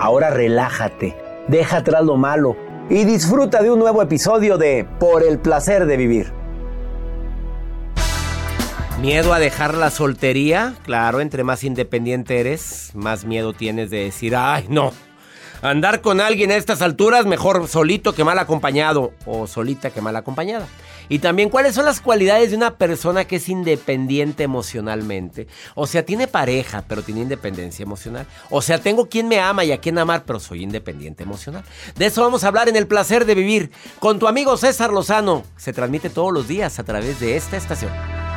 Ahora relájate, deja atrás lo malo y disfruta de un nuevo episodio de Por el placer de vivir. Miedo a dejar la soltería, claro, entre más independiente eres, más miedo tienes de decir, ay, no, andar con alguien a estas alturas, mejor solito que mal acompañado, o solita que mal acompañada. Y también cuáles son las cualidades de una persona que es independiente emocionalmente. O sea, tiene pareja, pero tiene independencia emocional. O sea, tengo quien me ama y a quien amar, pero soy independiente emocional. De eso vamos a hablar en el placer de vivir con tu amigo César Lozano. Se transmite todos los días a través de esta estación.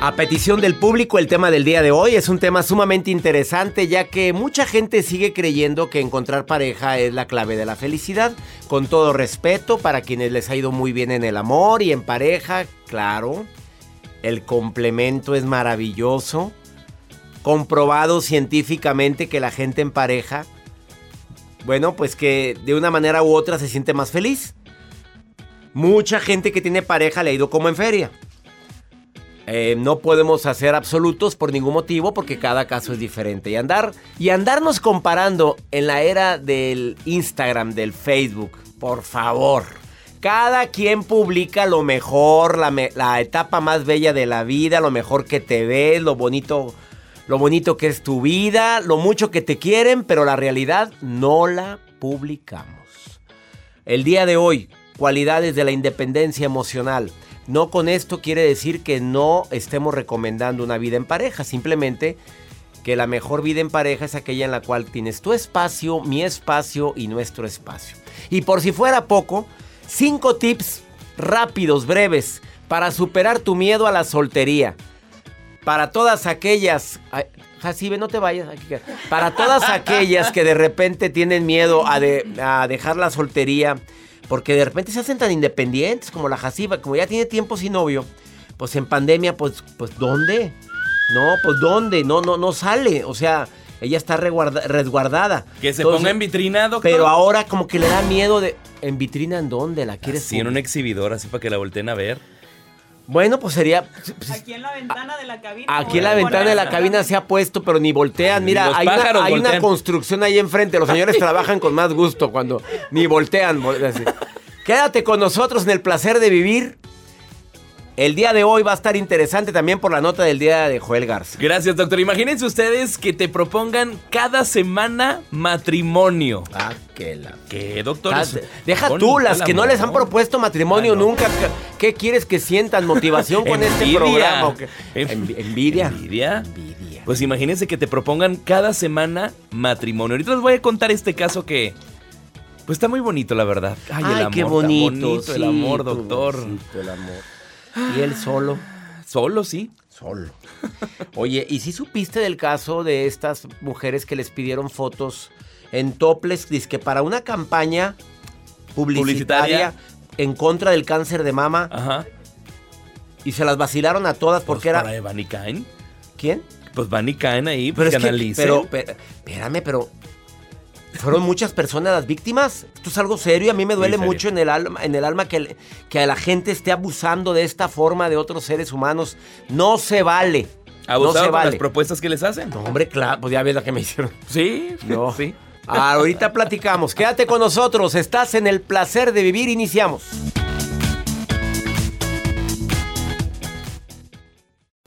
A petición del público, el tema del día de hoy es un tema sumamente interesante ya que mucha gente sigue creyendo que encontrar pareja es la clave de la felicidad. Con todo respeto para quienes les ha ido muy bien en el amor y en pareja, claro, el complemento es maravilloso. Comprobado científicamente que la gente en pareja, bueno, pues que de una manera u otra se siente más feliz. Mucha gente que tiene pareja le ha ido como en feria. Eh, no podemos hacer absolutos por ningún motivo porque cada caso es diferente. Y andar y andarnos comparando en la era del Instagram, del Facebook, por favor. Cada quien publica lo mejor, la, la etapa más bella de la vida, lo mejor que te ves, lo bonito, lo bonito que es tu vida, lo mucho que te quieren, pero la realidad no la publicamos. El día de hoy, cualidades de la independencia emocional. No con esto quiere decir que no estemos recomendando una vida en pareja, simplemente que la mejor vida en pareja es aquella en la cual tienes tu espacio, mi espacio y nuestro espacio. Y por si fuera poco, cinco tips rápidos, breves, para superar tu miedo a la soltería. Para todas aquellas... Jacibe, no te vayas. Para todas aquellas que de repente tienen miedo a, a dejar la soltería porque de repente se hacen tan independientes como la Jasiba, como ya tiene tiempo sin novio. Pues en pandemia, pues, pues ¿dónde? No, pues ¿dónde? No, no, no sale. O sea, ella está resguardada. Que se ponga en vitrina, doctor. Pero ahora como que le da miedo de... ¿En vitrina en dónde? ¿La quieres? Sí, en un exhibidor, así para que la volteen a ver. Bueno, pues sería. Aquí en la ventana de la cabina. Aquí en la ventana de la cabina se ha puesto, pero ni voltean. Mira, hay, una, hay una, construcción ahí enfrente. Los señores trabajan con más gusto cuando ni voltean. Quédate con nosotros en el placer de vivir. El día de hoy va a estar interesante también por la nota del día de Joel Garza. Gracias, doctor. Imagínense ustedes que te propongan cada semana matrimonio. Ah, qué la... ¿Qué, doctor? deja tú, las que no les han propuesto matrimonio nunca. ¿Qué quieres que sientan motivación con este programa? ¿Envidia? ¿Envidia? Envidia. Pues imagínense que te propongan cada semana matrimonio. Ahorita les voy a contar este caso que... Pues está muy bonito, la verdad. Ay, el amor, qué bonito. el amor, doctor. el amor. ¿Y él solo? Solo, sí. Solo. Oye, ¿y si supiste del caso de estas mujeres que les pidieron fotos en toples, que para una campaña publicitaria, en contra del cáncer de mama? Ajá. Y se las vacilaron a todas porque pues era. ¿Para Caen? ¿Quién? Pues Van Caen ahí, pues pero que, pero, pero, espérame, pero fueron muchas personas las víctimas. Esto es algo serio y a mí me duele mucho en el alma, en el alma que, que la gente esté abusando de esta forma de otros seres humanos. No se vale. ¿Abusado no se vale. las propuestas que les hacen? No, hombre, claro, pues ya ves la que me hicieron. Sí, no. sí. Ahorita platicamos. Quédate con nosotros. Estás en el placer de vivir. Iniciamos.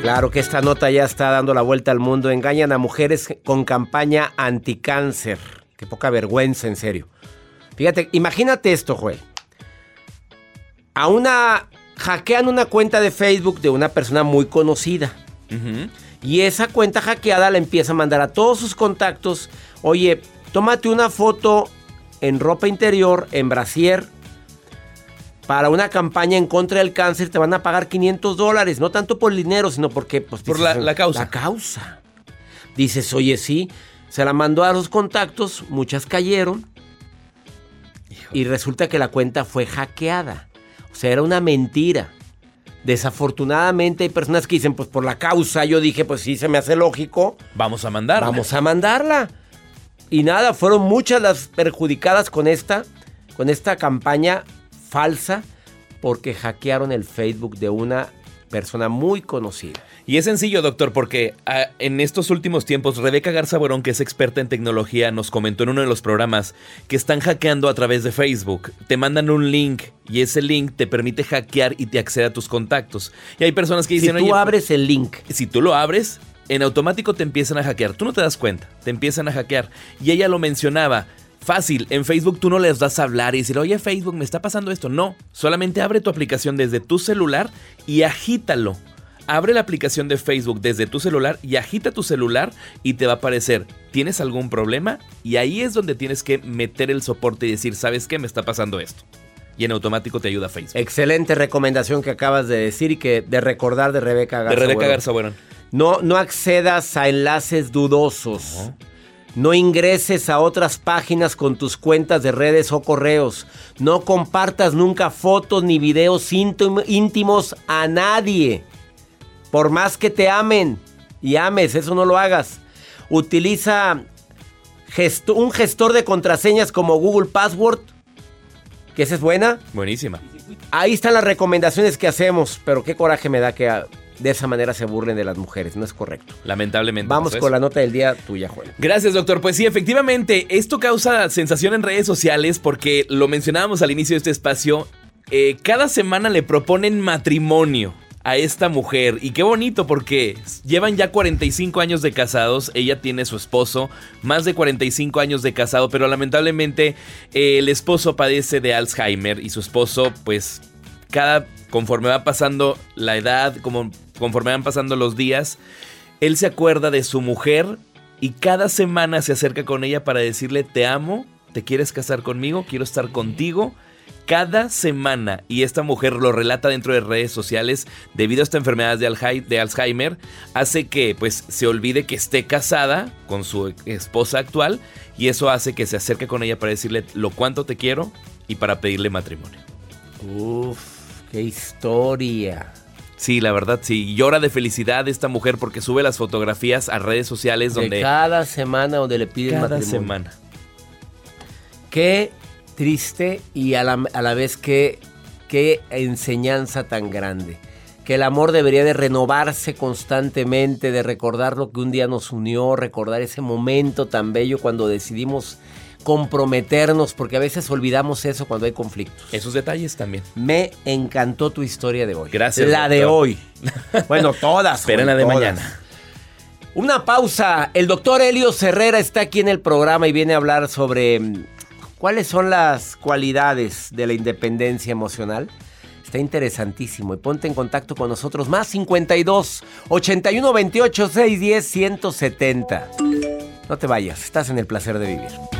Claro que esta nota ya está dando la vuelta al mundo. Engañan a mujeres con campaña anticáncer. Qué poca vergüenza, en serio. Fíjate, imagínate esto, Joel. A una. hackean una cuenta de Facebook de una persona muy conocida. Y esa cuenta hackeada la empieza a mandar a todos sus contactos. Oye, tómate una foto en ropa interior, en brasier, para una campaña en contra del cáncer te van a pagar 500 dólares, no tanto por el dinero, sino porque... Pues, por la, causa. La causa. Dices, oye, sí, se la mandó a los contactos, muchas cayeron y resulta que la cuenta fue hackeada. O sea, era una mentira. Desafortunadamente hay personas que dicen, pues por la causa, yo dije, pues sí, se me hace lógico. Vamos a mandarla. Vamos a mandarla. Y nada, fueron muchas las perjudicadas con esta, con esta campaña falsa porque hackearon el Facebook de una persona muy conocida. Y es sencillo, doctor, porque ah, en estos últimos tiempos Rebeca Garza Borón, que es experta en tecnología, nos comentó en uno de los programas que están hackeando a través de Facebook. Te mandan un link y ese link te permite hackear y te accede a tus contactos. Y hay personas que dicen, si tú abres el link, si tú lo abres, en automático te empiezan a hackear. Tú no te das cuenta, te empiezan a hackear. Y ella lo mencionaba. Fácil, en Facebook tú no les das a hablar y decir, oye Facebook, me está pasando esto. No, solamente abre tu aplicación desde tu celular y agítalo. Abre la aplicación de Facebook desde tu celular y agita tu celular y te va a aparecer, ¿tienes algún problema? Y ahí es donde tienes que meter el soporte y decir, ¿sabes qué? Me está pasando esto. Y en automático te ayuda Facebook. Excelente recomendación que acabas de decir y que de recordar de Rebeca Garza. De Rebeca Garza, bueno. No, no accedas a enlaces dudosos. No ingreses a otras páginas con tus cuentas de redes o correos. No compartas nunca fotos ni videos íntimos a nadie. Por más que te amen y ames, eso no lo hagas. Utiliza un gestor de contraseñas como Google Password. Que esa es buena. Buenísima. Ahí están las recomendaciones que hacemos, pero qué coraje me da que de esa manera se burlen de las mujeres. No es correcto. Lamentablemente. Vamos con la nota del día tuya, Juan. Gracias, doctor. Pues sí, efectivamente, esto causa sensación en redes sociales porque lo mencionábamos al inicio de este espacio. Eh, cada semana le proponen matrimonio a esta mujer. Y qué bonito porque llevan ya 45 años de casados. Ella tiene su esposo, más de 45 años de casado, pero lamentablemente eh, el esposo padece de Alzheimer y su esposo pues cada conforme va pasando la edad, como, conforme van pasando los días, él se acuerda de su mujer y cada semana se acerca con ella para decirle te amo, te quieres casar conmigo, quiero estar contigo. Cada semana, y esta mujer lo relata dentro de redes sociales, debido a esta enfermedad de Alzheimer, hace que pues se olvide que esté casada con su esposa actual y eso hace que se acerque con ella para decirle lo cuánto te quiero y para pedirle matrimonio. Uf, qué historia. Sí, la verdad, sí. Llora de felicidad esta mujer porque sube las fotografías a redes sociales donde... De cada semana donde le piden cada matrimonio. semana. Qué triste y a la, a la vez qué, qué enseñanza tan grande. Que el amor debería de renovarse constantemente, de recordar lo que un día nos unió, recordar ese momento tan bello cuando decidimos comprometernos, porque a veces olvidamos eso cuando hay conflictos. Esos detalles también. Me encantó tu historia de hoy. Gracias. La de hoy. Bueno, todas. Esperen la de todas. mañana. Una pausa. El doctor Helio Herrera está aquí en el programa y viene a hablar sobre mm, cuáles son las cualidades de la independencia emocional. Está interesantísimo y ponte en contacto con nosotros más 52 81 28 610 170. No te vayas, estás en el placer de vivir.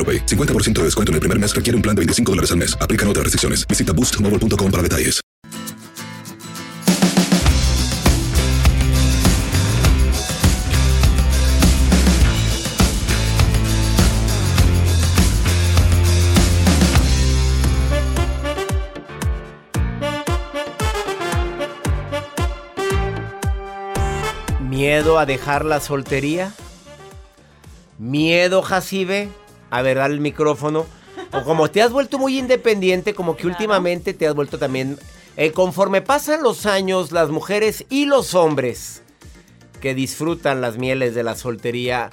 AroPay. 50% de descuento en el primer mes requiere un plan de 25 dólares al mes. Aplican otras restricciones. Visita boostmobile.com para detalles. ¿Miedo a dejar la soltería? ¿Miedo, Jacibe? A ver, el micrófono. O como te has vuelto muy independiente, como que últimamente te has vuelto también... eh, conforme pasan los años, las mujeres y los hombres que disfrutan las mieles de la soltería,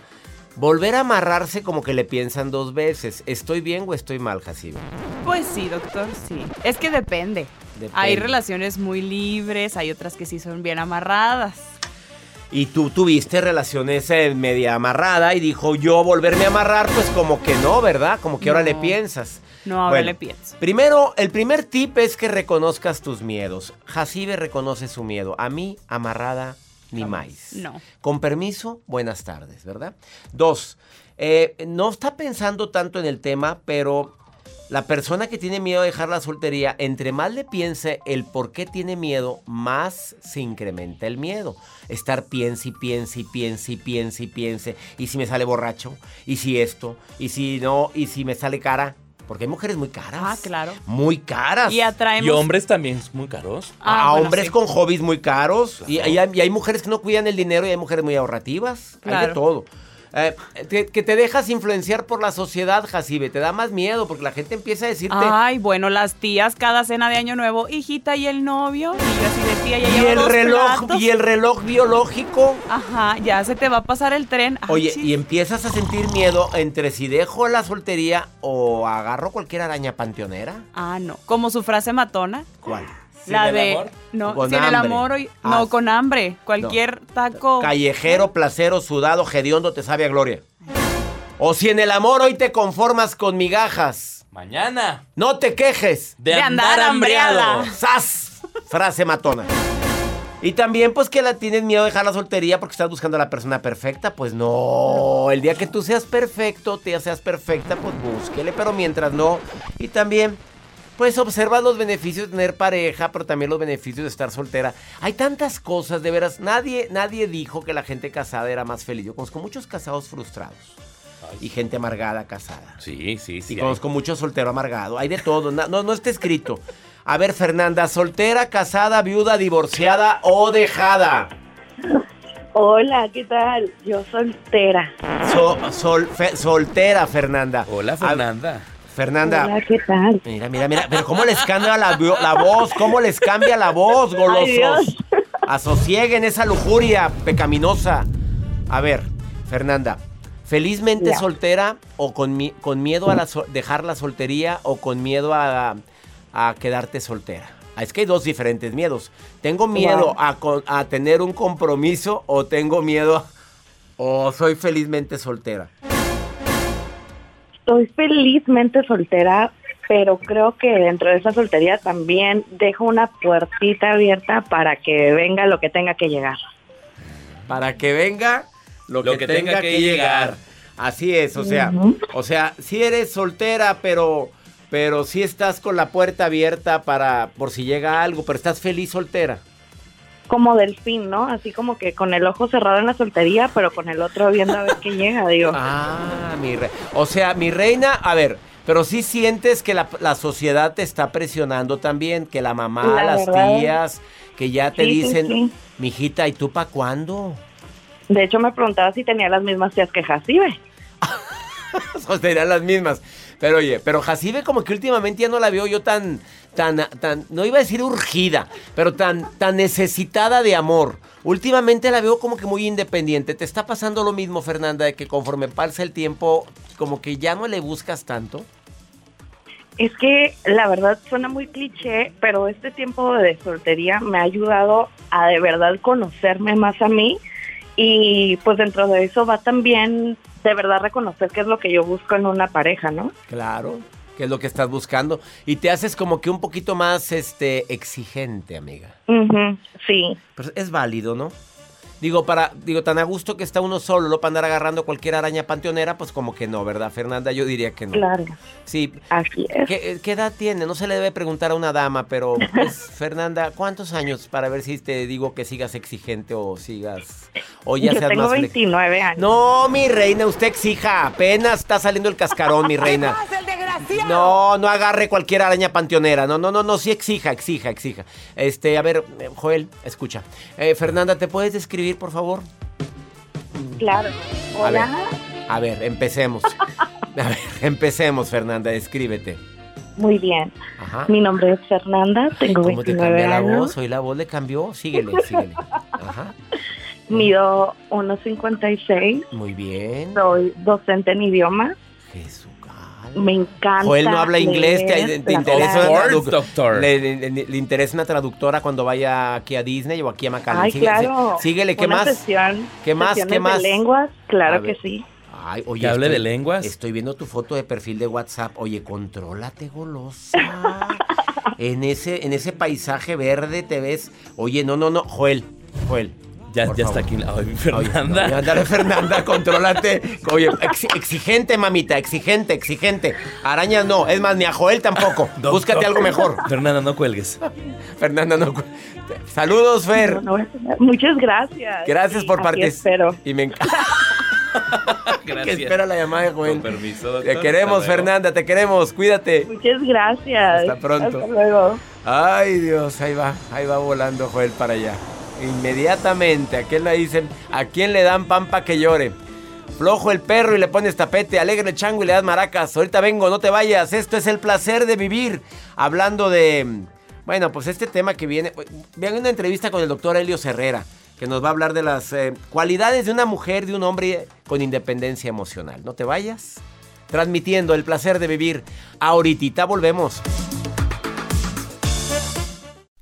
volver a amarrarse como que le piensan dos veces. ¿Estoy bien o estoy mal, Jacibe? Pues sí, doctor, sí. Es que depende. Depende. Hay relaciones muy libres, hay otras que sí son bien amarradas. Y tú tuviste relaciones media amarrada y dijo yo volverme a amarrar, pues como que no, ¿verdad? Como que ahora le piensas. No, ahora Bueno, le pienso. Primero, el primer tip es que reconozcas tus miedos. Jacibe reconoce su miedo. A mí, amarrada, ni más. No. Con permiso, buenas tardes, ¿verdad? Dos, eh, no está pensando tanto en el tema, pero la persona que tiene miedo de dejar la soltería, entre más le piense el por qué tiene miedo, más se incrementa el miedo. Estar piense y piense y piense y piense y piense. ¿Y si me sale borracho? ¿Y si esto? ¿Y si no? ¿Y si me sale cara? Porque hay mujeres muy caras. Ah, claro. Muy caras. Y atraemos. Y hombres también muy caros. a Ah, bueno, hombres sí. con hobbies muy caros. Y, y hay, y hay mujeres que no cuidan el dinero y hay mujeres muy ahorrativas. Hay de Claro. todo. Eh, que te dejas influenciar por la sociedad, Jacibe. Te da más miedo porque la gente empieza a decirte. Ay, bueno, las tías cada cena de año nuevo, hijita y el novio, y así de tía ya y el reloj, platos. y el reloj biológico. Ajá, ya se te va a pasar el tren. Ay, Oye, chis. y empiezas a sentir miedo entre si dejo la soltería o agarro cualquier araña panteonera. Ah, no. Como su frase matona. ¿Cuál? La el de amor? no, Con sin el hambre. amor hoy, Ah, no sí. con hambre, cualquier taco. Callejero, placero, sudado, hediondo te sabe a gloria. O si en el amor hoy te conformas con migajas. Mañana. No te quejes. De, De andar, andar hambriado. hambriada. ¡Sas! Frase matona. Y también, pues, que la tienes miedo de dejar la soltería porque estás buscando a la persona perfecta. Pues no. El día que tú seas perfecto, te seas perfecta, pues búsquele. Pero mientras no. Y también, pues, observa los beneficios de tener pareja, pero también los beneficios de estar soltera. Hay tantas cosas, de veras. Nadie, nadie dijo que la gente casada era más feliz. Yo conozco muchos casados frustrados. Y gente amargada casada. Sí, sí, sí. Y hay. conozco mucho soltero amargado. Hay de todo. No, no está escrito. A ver, Fernanda, soltera, casada, viuda, divorciada o dejada. Hola, ¿qué tal? Yo soltera. So- sol- fe- soltera, Fernanda. Hola, A- Fernanda. Hola, ¿qué tal? Mira, mira, mira. Pero cómo les cambia la, vo- la voz. ¿Cómo les cambia la voz, golosos? Asosieguen esa lujuria pecaminosa. A ver, Fernanda. ¿Felizmente soltera o con, mi- con miedo a la so- dejar la soltería o con miedo a, a quedarte soltera? Ah, Es que hay dos diferentes miedos. ¿Tengo miedo Wow. a, a tener un compromiso o tengo miedo o soy felizmente soltera? Estoy felizmente soltera, pero creo que dentro de esa soltería también dejo una puertita abierta para que venga lo que tenga que llegar. Para que venga lo, Lo que, que tenga, tenga que que llegar. llegar. Así es, o sea, o sea, si eres soltera, pero pero sí estás con la puerta abierta para por si llega algo, pero estás feliz soltera. Como delfín, ¿no? Así como que con el ojo cerrado en la soltería, pero con el otro viendo a ver qué llega, digo. Ah, mi re- o sea, mi reina, a ver, pero sí sientes que la, la sociedad te está presionando también, que la mamá, La las verdad. tías, que ya te Sí, dicen, sí. mijita, ¿y tú para cuándo? De hecho, me preguntaba si tenía las mismas tías que Jacibe. O las mismas. Pero oye, pero Jacibe como que últimamente ya no la veo yo tan, tan, tan, no iba a decir urgida, pero tan, tan necesitada de amor. Últimamente la veo como que muy independiente. ¿Te está pasando lo mismo, Fernanda, de que conforme pasa el tiempo, como que ya no le buscas tanto? Es que la verdad suena muy cliché, pero este tiempo de soltería me ha ayudado a de verdad conocerme más a mí y pues dentro de eso va también de verdad reconocer qué es lo que yo busco en una pareja, ¿no? Claro, que es lo que estás buscando. Y te haces como que un poquito más este, exigente, amiga. Ujú, sí, Pero es válido, ¿no? Digo, para, digo, tan a gusto que está uno solo, ¿no? Para andar agarrando cualquier araña panteonera, pues como que no, ¿verdad, Fernanda? Yo diría que no. claro, Sí. así es. ¿Qué, qué edad tiene? No se le debe preguntar a una dama, pero pues, Fernanda, ¿cuántos años para ver si te digo que sigas exigente o sigas... O ya yo seas tengo más flex- 29 años. No, mi reina, usted exija. Apenas está saliendo el cascarón, mi reina. No, no agarre cualquier araña panteonera. No, no, no, no, sí exija, exija, exija. Este, a ver, eh, Joel, escucha. Eh, Fernanda, ¿te puedes describir, por favor? Claro. A ver, Hola. a ver, empecemos. A ver, empecemos, Fernanda, descríbete. Muy bien. Ajá. Mi nombre es Fernanda, tengo ¿Cómo te 29 cambia la años. voz? Hoy la voz le cambió. Síguele, síguele. Ajá. Mido 1.56. Muy bien. Soy docente en idiomas. Me encanta. Joel no habla inglés, te, interesa una doctor. Le, le- le- le interesa una traductora cuando vaya aquí a Disney o aquí a McAllen. Ay, Sigue- claro. sí- síguele, ¿qué Una más? Sesión, ¿Qué más? ¿Qué más? De lenguas, claro que sí. Ay, oye, ¿Que hable estoy- de lenguas? Estoy viendo tu foto de perfil de WhatsApp. Oye, contrólate, golosa. en ese, en ese paisaje verde te ves. Oye, no, no, no, Joel, Joel. Ya, por ya está aquí. Ay, Oye, Fernanda. no, ándale, Fernanda, contrólate. Oye, ex- exigente, mamita, exigente, exigente. Arañas no, es más, ni a Joel tampoco. Doctor. Búscate algo mejor. Fernanda, no cuelgues. Fernanda, no. Saludos, Fer. No, no Muchas gracias. Gracias por Aquí participar. espero. Y me encanta. que espera la llamada de Joel. Con permiso, Te doctor. queremos, Hasta luego. Fernanda, te queremos. Cuídate. Muchas gracias. Hasta pronto. Hasta luego. Ay, Dios, ahí va, ahí va volando Joel para allá. Inmediatamente, ¿a quién le dicen? ¿A quién le dan pan pa' que llore? Flojo el perro y le pones tapete, alegre el chango y le das maracas. Ahorita vengo, no te vayas. Esto es el placer de vivir. Hablando de, bueno, pues este tema que viene. Vean una entrevista con el doctor Helio Herrera, que nos va a hablar de las eh, cualidades de una mujer, de un hombre con independencia emocional. No te vayas. Transmitiendo el placer de vivir. Ahorita volvemos.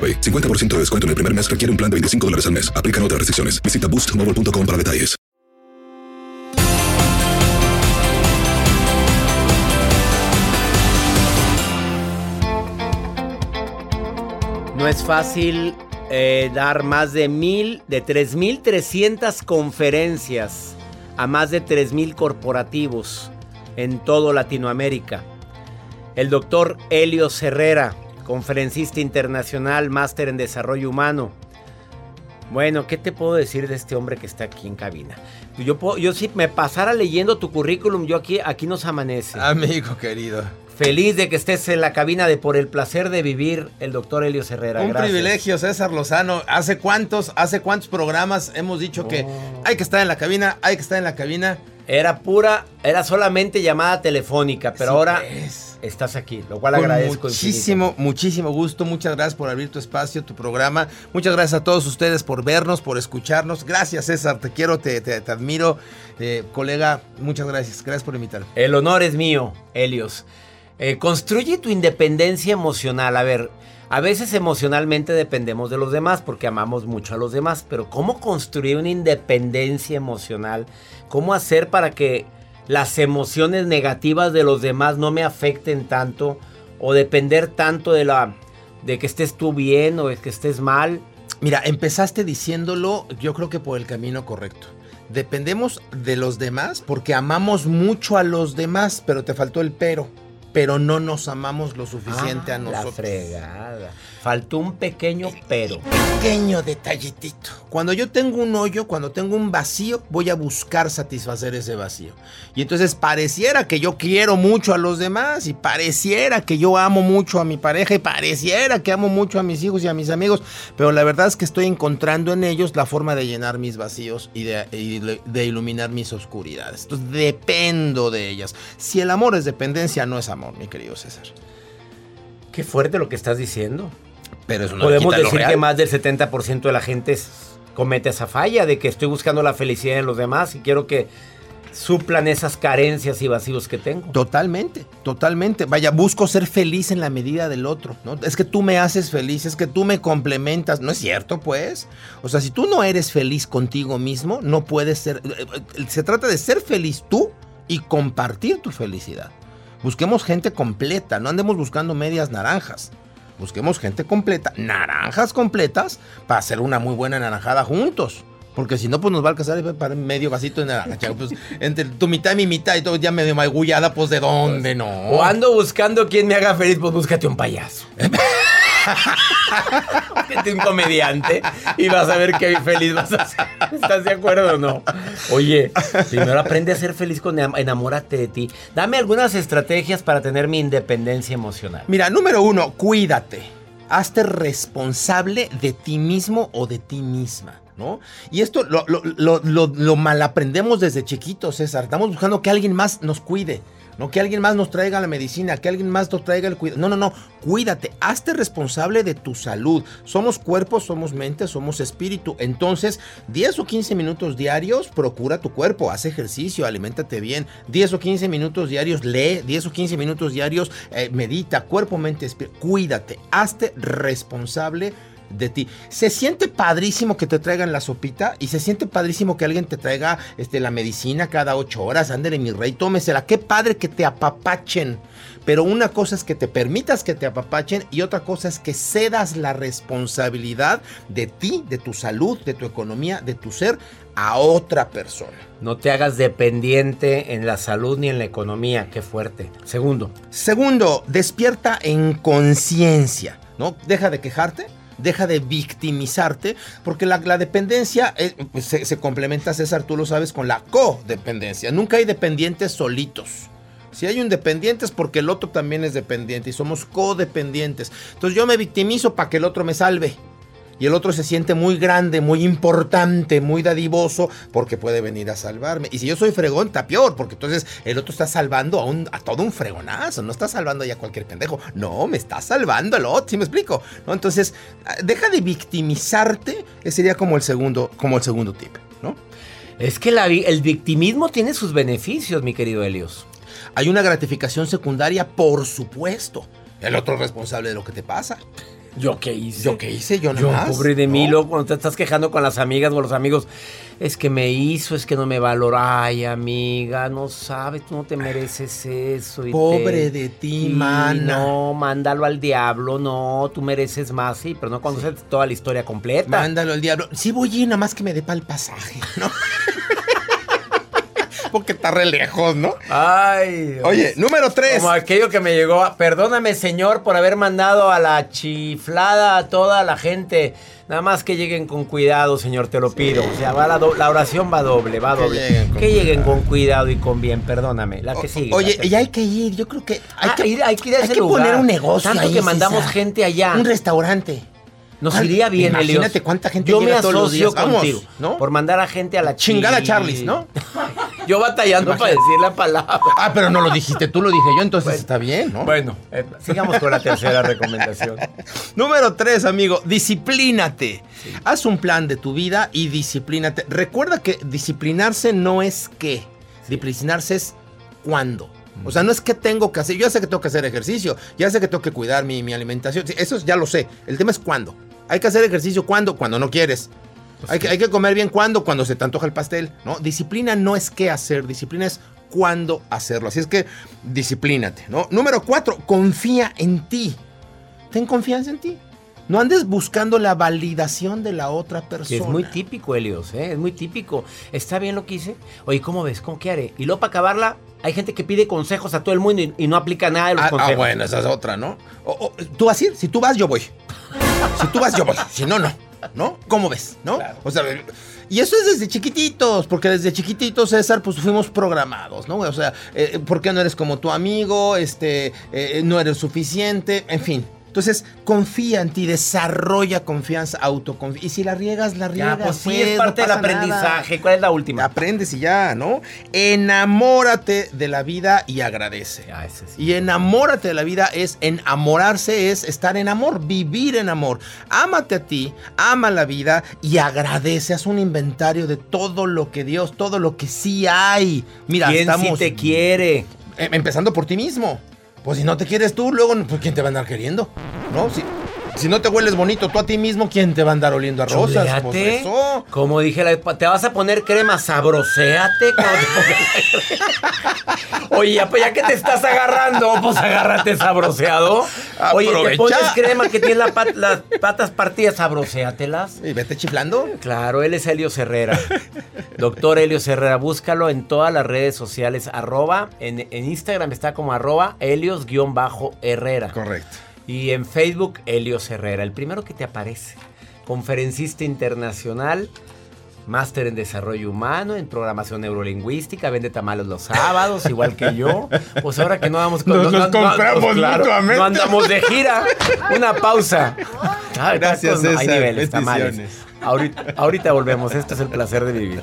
AroPay. 50% de descuento en el primer mes requiere un plan de 25 dólares al mes. Aplican otras restricciones. Visita boostmobile.com para detalles. No es fácil eh, dar más de mil, de 3.300 conferencias a más de 3.000 corporativos en todo Latinoamérica. El doctor Helio Herrera, conferencista internacional, máster en desarrollo humano. Bueno, ¿qué te puedo decir de este hombre que está aquí en cabina? Yo, puedo- yo si me pasara leyendo tu currículum, yo aquí, aquí nos amanece. Amigo querido. Feliz de que estés en la cabina de Por el placer de vivir, el doctor Helio Herrera. Un Gracias. privilegio, César Lozano. ¿Hace cuántos, hace cuántos programas hemos dicho que hay que estar en la cabina, hay que estar en la cabina? Era pura, era solamente llamada telefónica, pero Sí, ahora pues. Estás aquí, lo cual Con agradezco. muchísimo, muchísimo gusto. Muchas gracias por abrir tu espacio, tu programa. Muchas gracias a todos ustedes por vernos, por escucharnos. Gracias, César. Te quiero, te, te- te admiro. Eh, colega, muchas gracias. Gracias por invitarme. El honor es mío, Helios. Eh, construye tu independencia emocional. A ver, a veces emocionalmente dependemos de los demás porque amamos mucho a los demás, pero ¿cómo construir una independencia emocional? ¿Cómo hacer para que las emociones negativas de los demás no me afecten tanto o depender tanto de la de que estés tú bien o de que estés mal? Mira, empezaste diciéndolo, yo creo que por el camino correcto. Dependemos de los demás porque amamos mucho a los demás, pero te faltó el pero. Pero no nos amamos lo suficiente Ah, a nosotros. La fregada. Faltó un pequeño pero. pequeño detallitito. Cuando yo tengo un hoyo, cuando tengo un vacío, voy a buscar satisfacer ese vacío. Y entonces pareciera que yo quiero mucho a los demás y pareciera que yo amo mucho a mi pareja y pareciera que amo mucho a mis hijos y a mis amigos, pero la verdad es que estoy encontrando en ellos la forma de llenar mis vacíos y de, y de iluminar mis oscuridades. Entonces dependo de ellas. Si el amor es dependencia, no es amor, mi querido César. Qué fuerte lo que estás diciendo. Pero eso no Podemos decir real. que más del 70% de la gente comete esa falla de que estoy buscando la felicidad en los demás y quiero que suplan esas carencias y vacíos que tengo. Totalmente, totalmente. Vaya, busco ser feliz en la medida del otro, ¿no? Es que tú me haces feliz, es que tú me complementas, ¿no es cierto, pues? O sea, si tú no eres feliz contigo mismo, no puedes ser... Eh, eh, se trata de ser feliz tú y compartir tu felicidad. Busquemos gente completa, no andemos buscando medias naranjas. Busquemos gente completa, naranjas completas, para hacer una muy buena naranjada juntos. Porque si no, pues nos va a alcanzar para medio vasito de naranja. Pues, entre tu mitad y mi mitad y todo ya medio magullada, pues de dónde no. O ando buscando quien me haga feliz, pues búscate un payaso. Un comediante y vas a ver qué feliz vas a ser. ¿Estás de acuerdo o no? Oye, primero aprende a ser feliz con enamórate de ti. Dame algunas estrategias para tener mi independencia emocional. Mira, número uno, cuídate. Hazte responsable de ti mismo o de ti misma. ¿No? Y esto lo, lo, lo, lo, mal aprendemos desde chiquitos, César. Estamos buscando que alguien más nos cuide. No que alguien más nos traiga la medicina, que alguien más nos traiga el cuidado. No, no, no. Cuídate, hazte responsable de tu salud. Somos cuerpo, somos mente, somos espíritu. Entonces, 10 o 15 minutos diarios, procura tu cuerpo, haz ejercicio, aliméntate bien. 10 o 15 minutos diarios, lee. 10 o 15 minutos diarios, eh, medita, cuerpo, mente, espíritu. Cuídate, hazte responsable de ti. Se siente padrísimo que te traigan la sopita y se siente padrísimo que alguien te traiga este, la medicina cada ocho horas. Ándale, mi rey, tómesela. Qué padre que te apapachen. Pero una cosa es que te permitas que te apapachen y otra cosa es que cedas la responsabilidad de ti, de tu salud, de tu economía, de tu ser a otra persona. No te hagas dependiente en la salud ni en la economía. Qué fuerte. Segundo. Segundo, despierta en conciencia. ¿No? Deja de quejarte deja de victimizarte, porque la, dependencia eh, pues, se, se, complementa, César, tú lo sabes, con la codependencia. Nunca hay dependientes solitos. Si hay un dependiente es porque el otro también es dependiente y somos codependientes. Entonces yo me victimizo para que el otro me salve y el otro se siente muy grande, muy importante, muy dadivoso, porque puede venir a salvarme. Y si yo soy fregón, está peor, porque entonces el otro está salvando a, un, a todo un fregonazo, no está salvando ya a cualquier pendejo, no, me está salvando el otro, ¿sí me explico? ¿No? Entonces, ah, deja de victimizarte, ese sería como el segundo, como el segundo tip, ¿no? Es que el victimismo tiene sus beneficios, mi querido Helios. Hay una gratificación secundaria, por supuesto. El otro es responsable de lo que te pasa. ¿Yo qué hice? ¿Yo qué hice? Yo no. pobre de mí, cuando te estás quejando con las amigas o los amigos, es que me hizo, es que no me valora. Ay, amiga, no sabes, tú no te mereces eso. pobre de ti, mana. No, mándalo al diablo, no, tú mereces más, sí, pero no conoces toda la historia completa. Mándalo al diablo. Sí voy a ir, nada más que me dé para el pasaje, ¿no? porque está re lejos, ¿no? Ay. Oye, número tres. Como aquello que me llegó. Perdóname, señor, por haber mandado a la chiflada a toda la gente. Nada más que lleguen con cuidado, señor, te lo pido. O sea, va la, la, oración va doble, va doble. que lleguen con cuidado y con bien, perdóname. La que sigue. Oye, y hay que ir, yo creo que hay ah, que ir, hay que ir a ese hay que poner un negocio Tanto que mandamos gente allá. Un restaurante. Nos iría bien, Imagínate cuánta gente Yo me asocio contigo, ¿no? Por mandar a gente a la chingada Charlie, ¿no? yo batallando para decir la palabra. Ah, pero no lo dijiste tú, lo dije yo, entonces está bien, ¿no? Bueno, eh, sigamos con la tercera recomendación. Número tres, amigo, disciplínate. Haz un plan de tu vida y disciplínate. Recuerda que disciplinarse no es qué, disciplinarse es cuándo. O sea, no es que tengo que hacer, yo ya sé que tengo que hacer ejercicio, ya sé que tengo que cuidar mi, mi alimentación, eso ya lo sé. El tema es cuándo. Hay que hacer ejercicio cuando, cuando no quieres. Pues hay, que, hay que comer bien cuando, cuando se te antoja el pastel, ¿no? Disciplina no es qué hacer, disciplina es cuándo hacerlo. Así es que disciplínate, ¿no? Número cuatro, confía en ti. Ten confianza en ti. No andes buscando la validación de la otra persona. es muy típico, Helios, ¿eh? es muy típico. ¿Está bien lo que hice? Oye, ¿cómo ves? ¿Cómo qué haré? Y luego para acabarla, hay gente que pide consejos a todo el mundo y, no aplica nada de los ah, ah consejos. Ah, bueno, esa es otra, ¿no? ¿Tú vas a ir? Si tú vas, yo voy. Si tú vas, yo voy. Si no, no. ¿No? ¿Cómo ves? ¿No? O sea, y eso es desde chiquititos, porque desde chiquititos, César, pues fuimos programados, ¿no? O sea, eh, ¿por qué no eres como tu amigo? Este, eh, no eres suficiente, en fin. Entonces, confía en ti, desarrolla confianza, autoconfianza. Y si la riegas, la riegas. Ya, pues sí, pues, es no parte del aprendizaje. nada. ¿Cuál es la última? Aprendes y ya, ¿no? Enamórate de la vida y agradece. Ya, ese sí. Y enamórate de la vida es enamorarse, es estar en amor, vivir en amor. Ámate a ti, ama la vida y agradece. Haz un inventario de todo lo que Dios, todo lo que sí hay. Mira, ¿Quién sí estamos te quiere? eh, empezando por ti mismo. Pues si no te quieres tú, luego, pues ¿quién te va a andar queriendo? ¿No? Si, si no te hueles bonito tú a ti mismo, ¿quién te va a andar oliendo a rosas? Pues eso. Como dije, la- te vas a poner crema, sabroséate. Oye, ya, pues, ya que te estás agarrando, pues agárrate sabroseado. Oye, te pones crema que tiene la pat- las patas partidas, sabroséatelas. Y vete chiflando. Claro, él es Helio Herrera. Doctor Helio Herrera, búscalo en todas las redes sociales, arroba, en, en Instagram está como arroba Helios-Herrera. Correcto. Y en Facebook, Helios Herrera, el primero que te aparece. Conferencista internacional, máster en desarrollo humano, en programación neurolingüística, vende tamales los sábados, igual que yo. Pues ahora que no vamos Nos los compramos mutuamente. No andamos de gira. Una pausa. Gracias, Hay niveles, tamales. Ahorita, ahorita volvemos. Esto es el placer de vivir.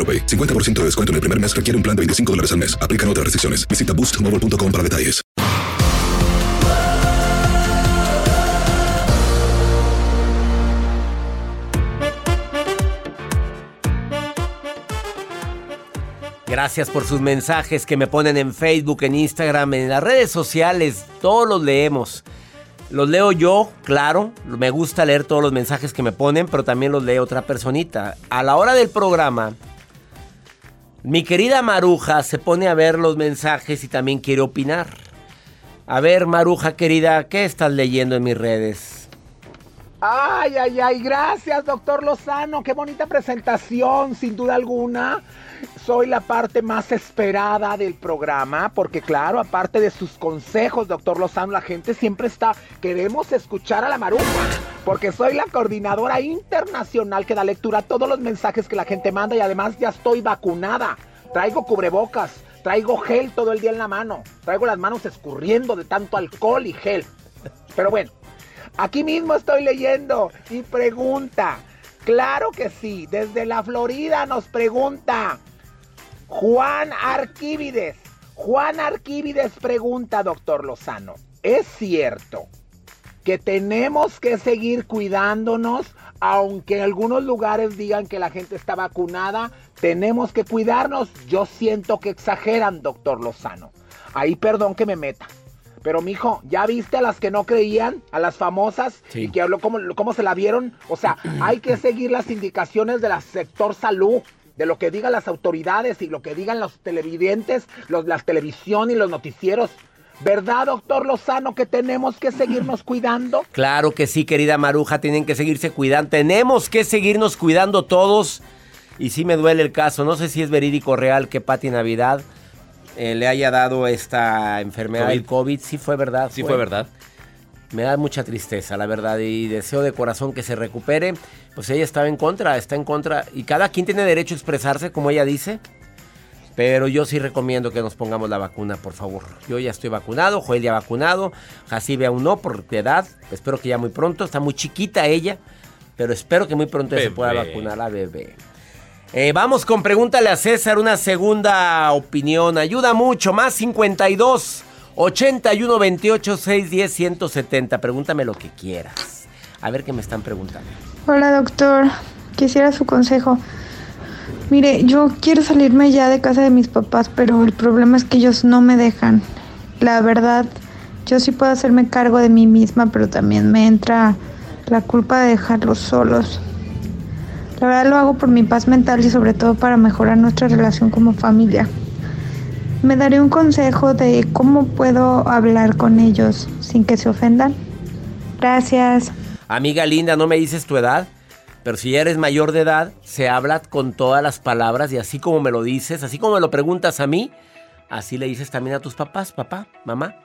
AroPay. 50% de descuento en el primer mes requiere un plan de 25 dólares al mes. Aplican otras restricciones. Visita boostmobile.com para detalles. Gracias por sus mensajes que me ponen en Facebook, en Instagram, en las redes sociales. Todos los leemos. Los leo yo, claro. Me gusta leer todos los mensajes que me ponen, pero también los lee otra personita. A la hora del programa, mi querida Maruja se pone a ver los mensajes y también quiere opinar. A ver, Maruja querida, ¿qué estás leyendo en mis redes? Ay, ay, ay, gracias, doctor Lozano. Qué bonita presentación, sin duda alguna. Soy la parte más esperada del programa, porque claro, aparte de sus consejos, doctor Lozano, la gente siempre está, queremos escuchar a la maruja, porque soy la coordinadora internacional que da lectura a todos los mensajes que la gente manda y además ya estoy vacunada. Traigo cubrebocas, traigo gel todo el día en la mano, traigo las manos escurriendo de tanto alcohol y gel. Pero bueno, Aquí mismo estoy leyendo y pregunta. Claro que sí, desde la Florida nos pregunta Juan Arquívides. Juan Arquívides pregunta, doctor Lozano, ¿es cierto que tenemos que seguir cuidándonos aunque en algunos lugares digan que la gente está vacunada? Tenemos que cuidarnos. Yo siento que exageran, doctor Lozano. Ahí perdón que me meta. Pero mijo, ¿ya viste a las que no creían? A las famosas Sí. y que habló cómo, cómo se la vieron. O sea, hay que seguir las indicaciones del sector salud. De lo que digan las autoridades y lo que digan los televidentes, los, las televisión y los noticieros. ¿Verdad, doctor Lozano, que tenemos que seguirnos cuidando? Claro que sí, querida Maruja, tienen que seguirse cuidando. Tenemos que seguirnos cuidando todos. Y sí me duele el caso. No sé si es verídico real que Pati Navidad eh, le haya dado esta enfermedad del COVID. Sí fue verdad. Sí fue verdad. Me da mucha tristeza, la verdad, y deseo de corazón que se recupere. Pues ella estaba en contra, está en contra. Y cada quien tiene derecho a expresarse, como ella dice. Pero yo sí recomiendo que nos pongamos la vacuna, por favor. Yo ya estoy vacunado, Joel ya vacunado, Jacibe aún no por edad. Espero que ya muy pronto. Está muy chiquita ella, pero espero que muy pronto se pueda vacunar la bebé. Eh, vamos con pregúntale a César una segunda opinión. Ayuda mucho. Más 52 81 28 610 170. Pregúntame lo que quieras. A ver qué me están preguntando. Hola doctor, quisiera su consejo. Mire, yo quiero salirme ya de casa de mis papás, pero el problema es que ellos no me dejan. La verdad, yo sí puedo hacerme cargo de mí misma, pero también me entra la culpa de dejarlos solos. La verdad lo hago por mi paz mental y sobre todo para mejorar nuestra relación como familia. ¿Me daré un consejo de cómo puedo hablar con ellos sin que se ofendan? Gracias. Amiga linda, no me dices tu edad, pero si eres mayor de edad, se habla con todas las palabras y así como me lo dices, así como me lo preguntas a mí, así le dices también a tus papás, papá, mamá,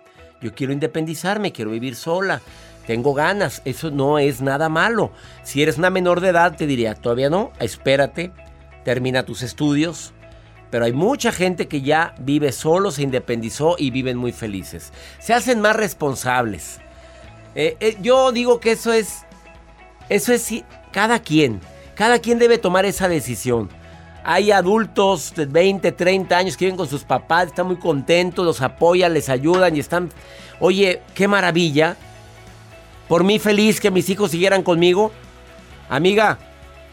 yo quiero independizarme, quiero vivir sola, tengo ganas, eso no es nada malo. Si eres una menor de edad, te diría, todavía no, espérate, termina tus estudios. Pero hay mucha gente que ya vive solo, se independizó y viven muy felices. Se hacen más responsables. Eh, eh, yo digo que eso es. Eso es cada quien. Cada quien debe tomar esa decisión. Hay adultos de 20, 30 años que viven con sus papás, están muy contentos, los apoyan, les ayudan y están. Oye, qué maravilla. Por mí feliz que mis hijos siguieran conmigo. Amiga,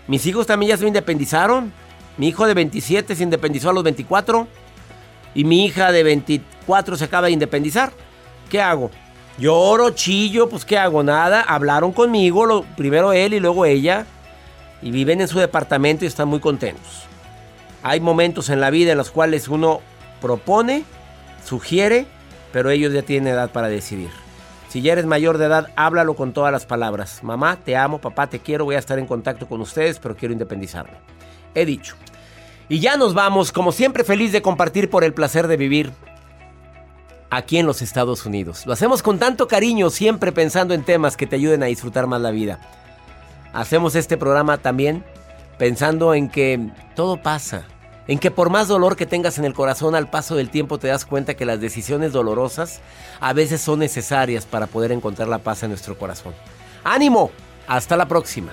mis hijos también ya se independizaron. Mi hijo de 27 se independizó a los 24. Y mi hija de 24 se acaba de independizar. ¿Qué hago? Lloro, chillo, pues ¿qué hago? Nada. Hablaron conmigo, primero él y luego ella. Y viven en su departamento y están muy contentos. Hay momentos en la vida en los cuales uno propone, sugiere, pero ellos ya tienen edad para decidir. Si ya eres mayor de edad, háblalo con todas las palabras. Mamá, te amo, papá, te quiero, voy a estar en contacto con ustedes, pero quiero independizarme. He dicho. Y ya nos vamos, como siempre feliz de compartir por el placer de vivir aquí en los Estados Unidos. Lo hacemos con tanto cariño, siempre pensando en temas que te ayuden a disfrutar más la vida. Hacemos este programa también pensando en que todo pasa, en que por más dolor que tengas en el corazón al paso del tiempo te das cuenta que las decisiones dolorosas a veces son necesarias para poder encontrar la paz en nuestro corazón. ¡Ánimo! Hasta la próxima.